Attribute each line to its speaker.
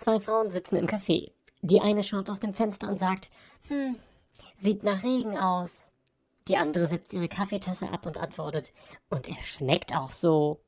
Speaker 1: Zwei Frauen sitzen im Café. Die eine schaut aus dem Fenster und sagt, hm, sieht nach Regen aus. Die andere setzt ihre Kaffeetasse ab und antwortet, und er schmeckt auch so.